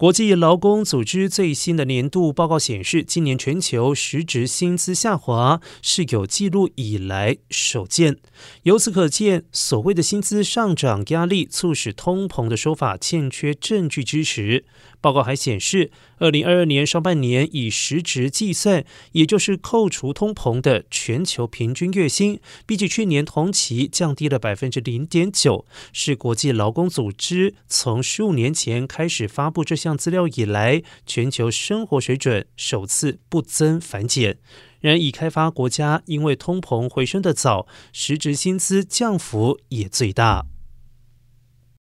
国际劳工组织最新的年度报告显示，今年全球实质薪资下滑是有记录以来首见。由此可见，所谓的薪资上涨压力促使通膨的说法欠缺证据支持。报告还显示，二零二二年上半年以实值计算，也就是扣除通膨的全球平均月薪，比起去年同期降低了百分之零点九，是国际劳工组织从十五年前开始发布这项项资料以来，全球生活水准首次不增反减。然而，已开发国家因为通膨回升的早，实质薪资降幅也最大。